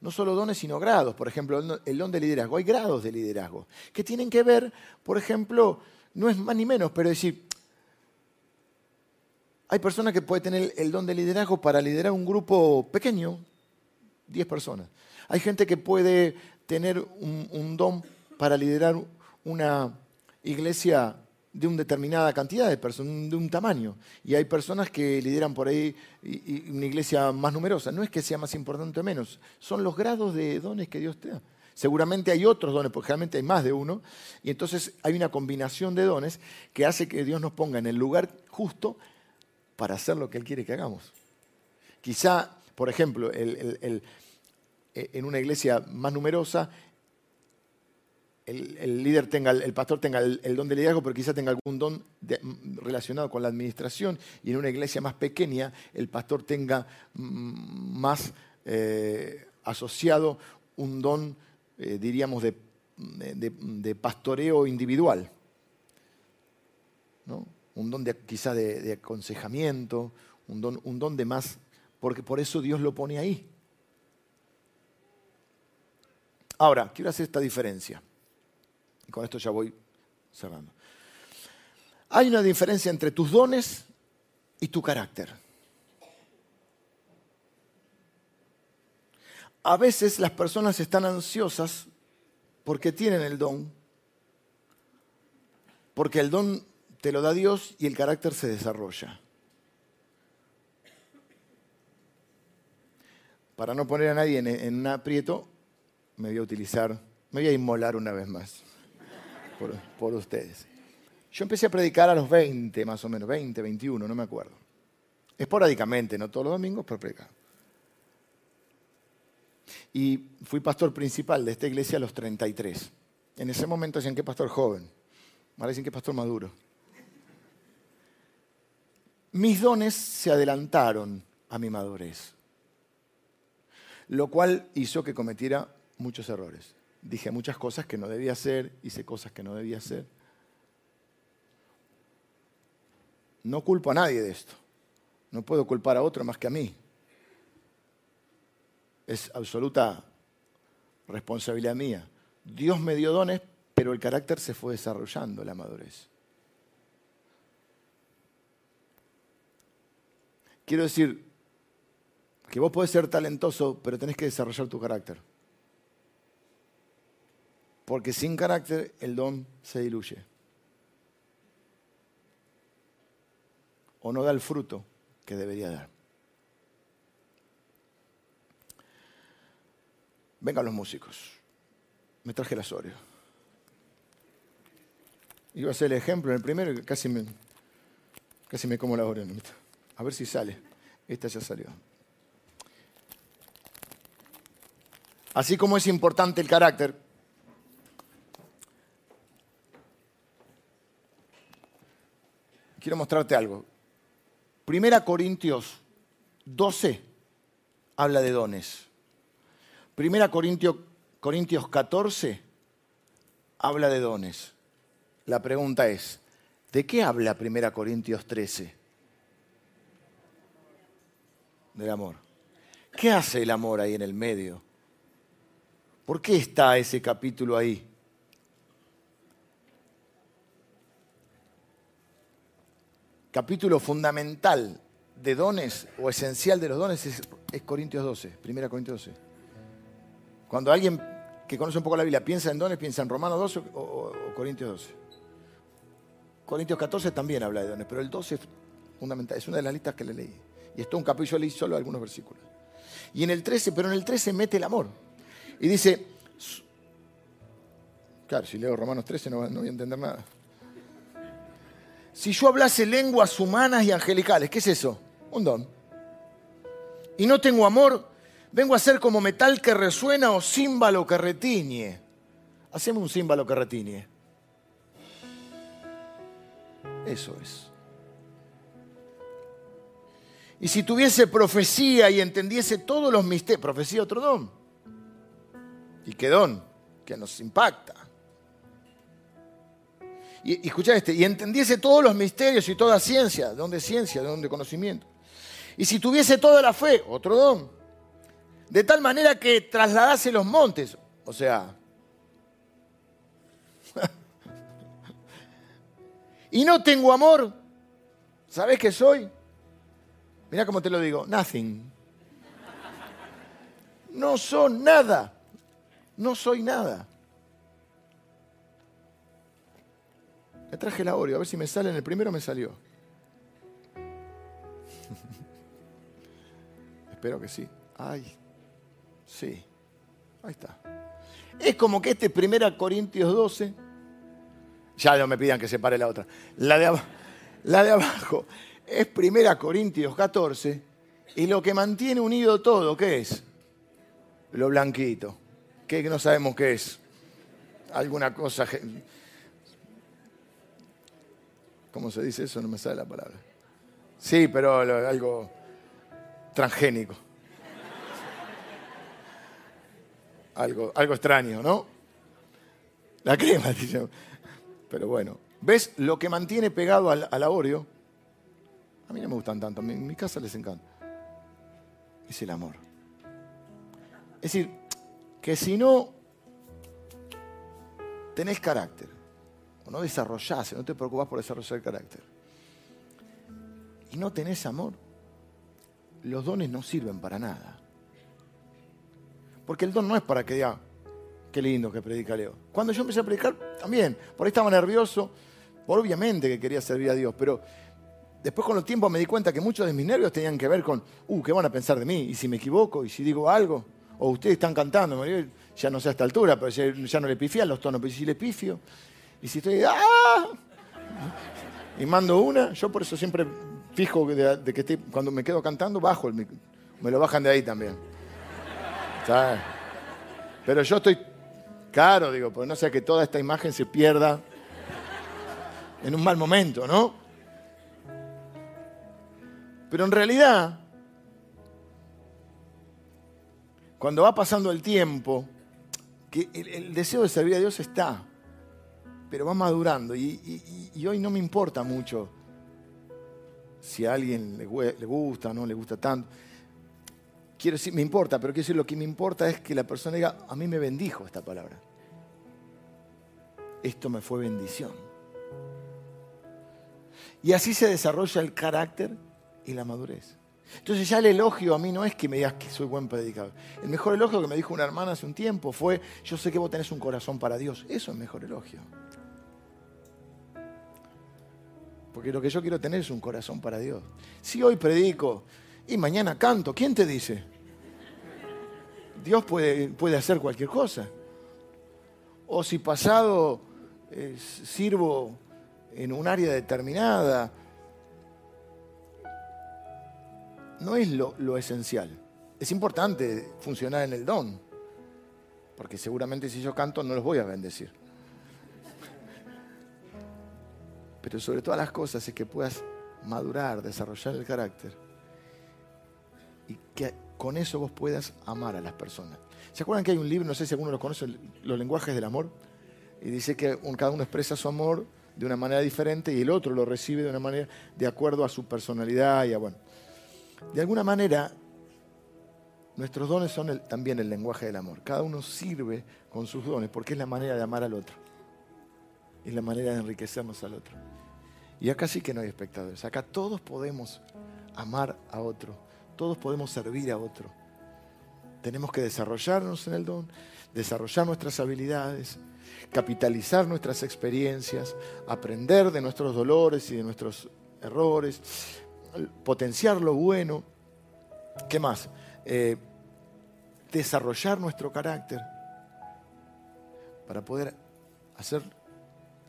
A: no solo dones, sino grados. Por ejemplo, el don de liderazgo. Hay grados de liderazgo que tienen que ver, por ejemplo, no es más ni menos, pero decir, hay personas que pueden tener el don de liderazgo para liderar un grupo pequeño, 10 personas. Hay gente que puede tener un, don para liderar una iglesia de una determinada cantidad de personas, de un tamaño. Y hay personas que lideran por ahí una iglesia más numerosa. No es que sea más importante o menos, son los grados de dones que Dios te da. Seguramente hay otros dones, porque realmente hay más de uno, y entonces hay una combinación de dones que hace que Dios nos ponga en el lugar justo para hacer lo que Él quiere que hagamos. Quizá, por ejemplo, en una iglesia más numerosa, el, líder tenga, el pastor tenga el, don de liderazgo, pero quizá tenga algún don relacionado con la administración, y en una iglesia más pequeña el pastor tenga más eh, asociado un don, eh, diríamos, de, de, pastoreo individual. ¿no? un don de, quizá de, aconsejamiento, un don, un don de más, porque por eso Dios lo pone ahí. Ahora, quiero hacer esta diferencia. Y con esto ya voy cerrando. Hay una diferencia entre tus dones y tu carácter. A veces las personas están ansiosas porque tienen el don, porque el don te lo da Dios y el carácter se desarrolla. Para no poner a nadie en, un aprieto, me voy a utilizar, me voy a inmolar una vez más por, por ustedes. Yo empecé a predicar a los 20, más o menos, 20, 21, no me acuerdo. Esporádicamente, no todos los domingos, pero predicar. Y fui pastor principal de esta iglesia a los 33. En ese momento decían que pastor joven. Ahora dicen que pastor maduro mis dones se adelantaron a mi madurez, lo cual hizo que cometiera muchos errores. Dije muchas cosas que no debía hacer, hice cosas que no debía hacer. No culpo a nadie de esto. No puedo culpar a otro más que a mí. Es absoluta responsabilidad mía. Dios me dio dones, pero el carácter se fue desarrollando, la madurez. Quiero decir que vos podés ser talentoso, pero tenés que desarrollar tu carácter. Porque sin carácter el don se diluye. O no da el fruto que debería dar. Vengan los músicos. Me traje el Asorio. Iba a hacer el ejemplo en el primero y casi me, casi me como la oreja. A ver si sale. Esta ya salió. Así como es importante el carácter, quiero mostrarte algo. Primera Corintios 12 habla de dones. Primera Corintios, Corintios 14 habla de dones. La pregunta es, ¿de qué habla Primera Corintios 13? Del amor. ¿Qué hace el amor ahí en el medio? ¿Por qué está ese capítulo ahí? Capítulo fundamental de dones o esencial de los dones es, Corintios 12, 1 Corintios 12. Cuando alguien que conoce un poco la Biblia piensa en dones, piensa en Romanos 12 o, o Corintios 12. Corintios 14 también habla de dones, pero el 12 es fundamental, es una de las listas que le leí. Y esto es un capítulo, yo leí solo algunos versículos. Y en el 13, pero en el 13 mete el amor. Y dice, claro, si leo Romanos 13 no, no voy a entender nada. Si yo hablase lenguas humanas y angelicales, ¿qué es eso? Un don. Y no tengo amor, vengo a ser como metal que resuena o címbalo que retiñe. Hacemos un címbalo que retiñe. Eso es. Y si tuviese profecía y entendiese todos los misterios, profecía otro don. ¿Y qué don? Que nos impacta. Y, y escucha este, y entendiese todos los misterios y toda ciencia. ¿De dónde ciencia? ¿De dónde conocimiento? Y si tuviese toda la fe, otro don. De tal manera que trasladase los montes. O sea, y no tengo amor, ¿sabes qué soy? Mira cómo te lo digo, nothing. No son nada. No soy nada. Me traje la Oreo, a ver si me sale. En el primero me salió. Espero que sí. Ay, sí. Ahí está. Es como que este primera Corintios 12 ya no me pidan que separe la otra. La de, la de abajo es Primera Corintios 14 y lo que mantiene unido todo, ¿qué es? Lo blanquito. ¿Qué no sabemos qué es? Alguna cosa... ¿Cómo se dice eso? No me sale la palabra. Sí, pero algo transgénico. Algo, algo extraño, ¿no? La crema, dice. Pero bueno, ¿ves lo que mantiene pegado al, al Oreo? A mí no me gustan tanto, en mi casa les encanta. Es el amor. Es decir, que si no tenés carácter, no desarrollás, no te preocupás por desarrollar el carácter, y no tenés amor, los dones no sirven para nada. Porque el don no es para que diga, Qué lindo que predica Leo. Cuando yo empecé a predicar, también, por ahí estaba nervioso, obviamente que quería servir a Dios, pero después con el tiempo me di cuenta que muchos de mis nervios tenían que ver con, uh, ¿qué van a pensar de mí? ¿Y si me equivoco? ¿Y si digo algo? O ustedes están cantando, ya no sé a esta altura, pero ya, no le pifian los tonos, pero si le pifio, y si estoy, ¡ah! Y mando una, yo por eso siempre fijo de, que cuando me quedo cantando, bajo el me lo bajan de ahí también. Pero yo estoy Claro, digo, pues no sea que toda esta imagen se pierda en un mal momento, ¿no? Pero en realidad, cuando va pasando el tiempo, que el, deseo de servir a Dios está, pero va madurando. Y, hoy no me importa mucho si a alguien le, le gusta o no le gusta tanto quiero decir, me importa, pero quiero decir, lo que me importa es que la persona diga, a mí me bendijo esta palabra. Esto me fue bendición. Y así se desarrolla el carácter y la madurez. Entonces ya el elogio a mí no es que me digas que soy buen predicador. El mejor elogio que me dijo una hermana hace un tiempo fue, yo sé que vos tenés un corazón para Dios. Eso es mejor elogio. Porque lo que yo quiero tener es un corazón para Dios. Si hoy predico y mañana canto. ¿Quién te dice? Dios puede, puede hacer cualquier cosa. O si pasado eh, sirvo en un área determinada, no es lo, lo esencial. Es importante funcionar en el don, porque seguramente si yo canto no los voy a bendecir. Pero sobre todas las cosas es que puedas madurar, desarrollar el carácter y que con eso vos puedas amar a las personas. ¿Se acuerdan que hay un libro, no sé si alguno lo conoce, Los lenguajes del amor? Y dice que cada uno expresa su amor de una manera diferente y el otro lo recibe de una manera de acuerdo a su personalidad y a bueno. De alguna manera, nuestros dones son también el lenguaje del amor. Cada uno sirve con sus dones porque es la manera de amar al otro. Es la manera de enriquecernos al otro. Y acá sí que no hay espectadores. Acá todos podemos amar a otro. Todos podemos servir a otro. Tenemos que desarrollarnos en el don, desarrollar nuestras habilidades, capitalizar nuestras experiencias, aprender de nuestros dolores y de nuestros errores, potenciar lo bueno. ¿Qué más? Eh, desarrollar nuestro carácter para poder hacer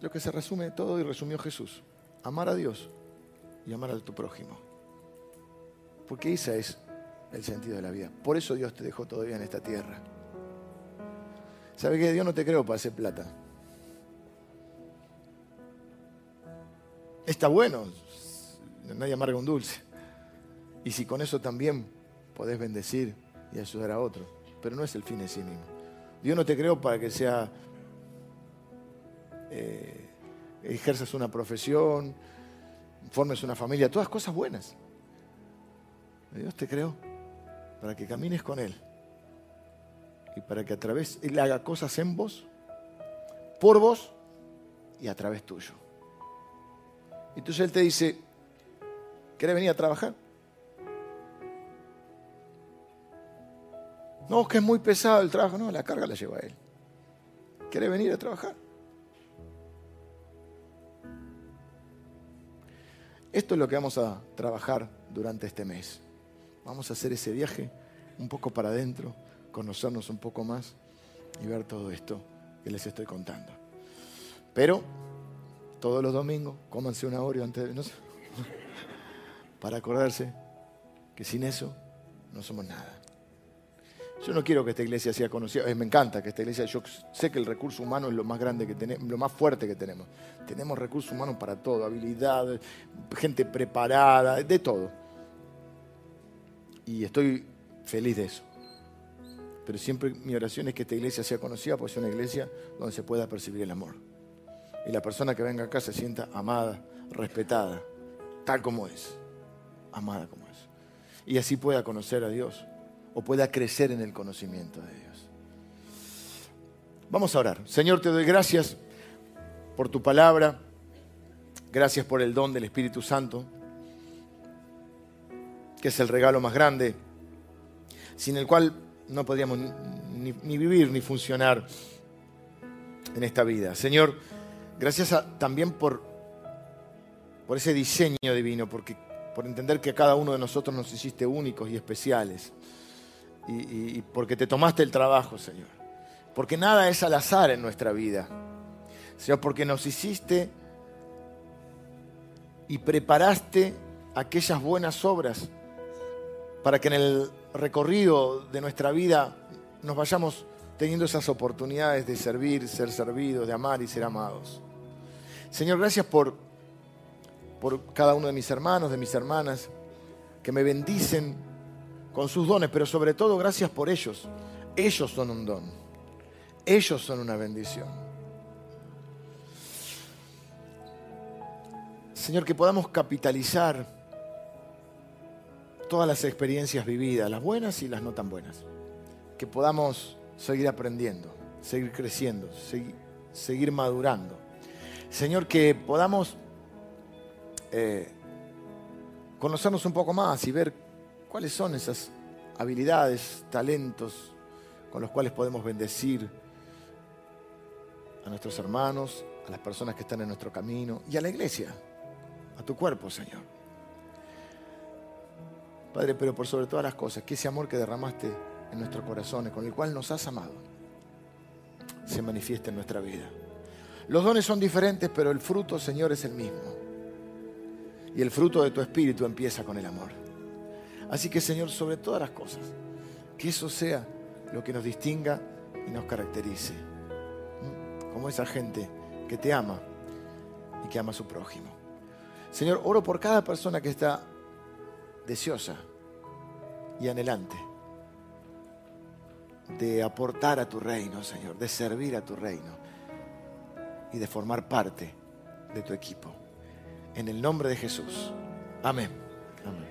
A: lo que se resume todo y resumió Jesús. Amar a Dios y amar a tu prójimo. Porque ese es el sentido de la vida. Por eso Dios te dejó todavía en esta tierra. ¿Sabe que Dios no te creó para hacer plata? Está bueno, nadie amarga un dulce. Y si con eso también podés bendecir y ayudar a otro. Pero no es el fin en sí mismo. Dios no te creó para que sea eh, ejerzas una profesión, formes una familia, todas cosas buenas. Dios te creó para que camines con Él y para que a través Él haga cosas en vos, por vos y a través tuyo. Entonces Él te dice, ¿querés venir a trabajar? No, que es muy pesado el trabajo. No, la carga la lleva Él. ¿Querés venir a trabajar? Esto es lo que vamos a trabajar durante este mes. Vamos a hacer ese viaje un poco para adentro, conocernos un poco más y ver todo esto que les estoy contando. Pero todos los domingos, cómanse una Oreo antes de... Para acordarse que sin eso no somos nada. Yo no quiero que esta iglesia sea conocida, me encanta que esta iglesia, yo sé que el recurso humano es lo más grande que tenemos, lo más fuerte que tenemos. Tenemos recursos humanos para todo, habilidades, gente preparada, de todo. Y estoy feliz de eso. Pero siempre mi oración es que esta iglesia sea conocida porque sea una iglesia donde se pueda percibir el amor. Y la persona que venga acá se sienta amada, respetada, tal como es. Amada como es. Y así pueda conocer a Dios o pueda crecer en el conocimiento de Dios. Vamos a orar. Señor, te doy gracias por tu palabra. Gracias por el don del Espíritu Santo, que es el regalo más grande, sin el cual no podríamos ni, vivir ni funcionar en esta vida. Señor, gracias también por, por ese diseño divino, porque, por entender que a cada uno de nosotros nos hiciste únicos y especiales y, porque te tomaste el trabajo, Señor. Porque nada es al azar en nuestra vida. Señor, porque nos hiciste y preparaste aquellas buenas obras para que en el recorrido de nuestra vida nos vayamos teniendo esas oportunidades de servir, ser servidos, de amar y ser amados. Señor, gracias por, por cada uno de mis hermanos, de mis hermanas, que me bendicen con sus dones, pero sobre todo gracias por ellos. Ellos son un don. Ellos son una bendición. Señor, que podamos capitalizar todas las experiencias vividas, las buenas y las no tan buenas. Que podamos seguir aprendiendo, seguir creciendo, seguir, madurando. Señor, que podamos eh, conocernos un poco más y ver ¿Cuáles son esas habilidades, talentos con los cuales podemos bendecir a nuestros hermanos, a las personas que están en nuestro camino y a la iglesia, a tu cuerpo, Señor? Padre, pero por sobre todas las cosas, que ese amor que derramaste en nuestros corazones, con el cual nos has amado, se manifieste en nuestra vida. Los dones son diferentes, pero el fruto, Señor, es el mismo. Y el fruto de tu espíritu empieza con el amor. Así que, Señor, sobre todas las cosas, que eso sea lo que nos distinga y nos caracterice. Como esa gente que te ama y que ama a su prójimo. Señor, oro por cada persona que está deseosa y anhelante de aportar a tu reino, Señor, de servir a tu reino y de formar parte de tu equipo. En el nombre de Jesús. Amén. Amén.